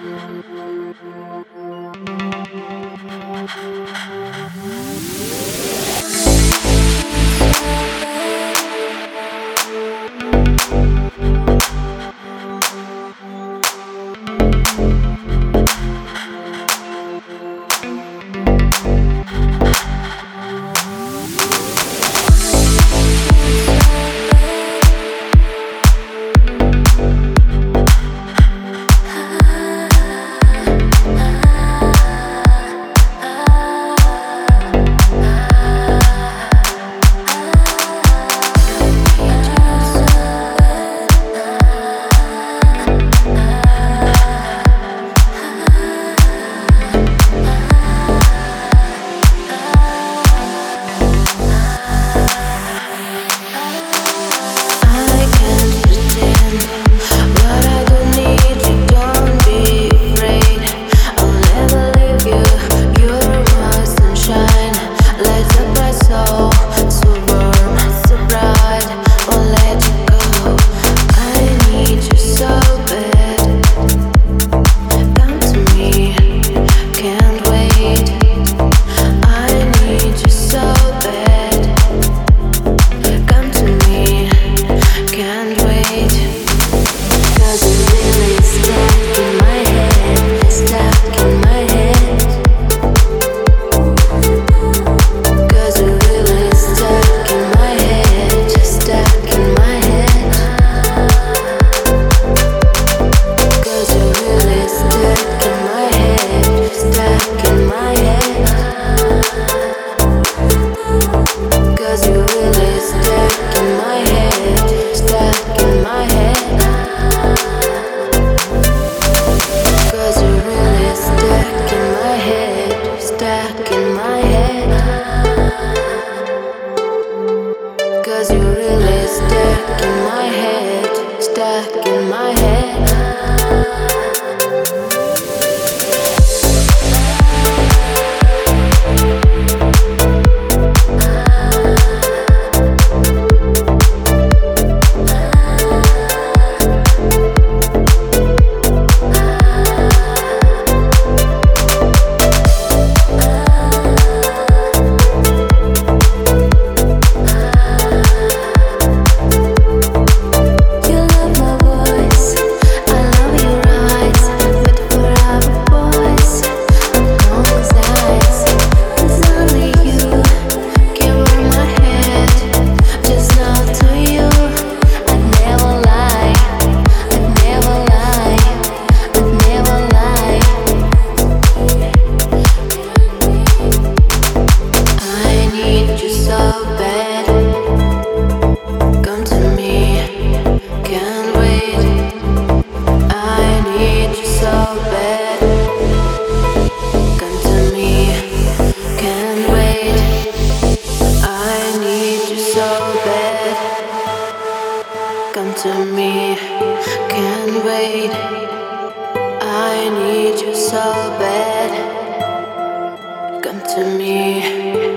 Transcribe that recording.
Thank you. real stuck in my head, stuck in my head. I need you so bad. Come to me.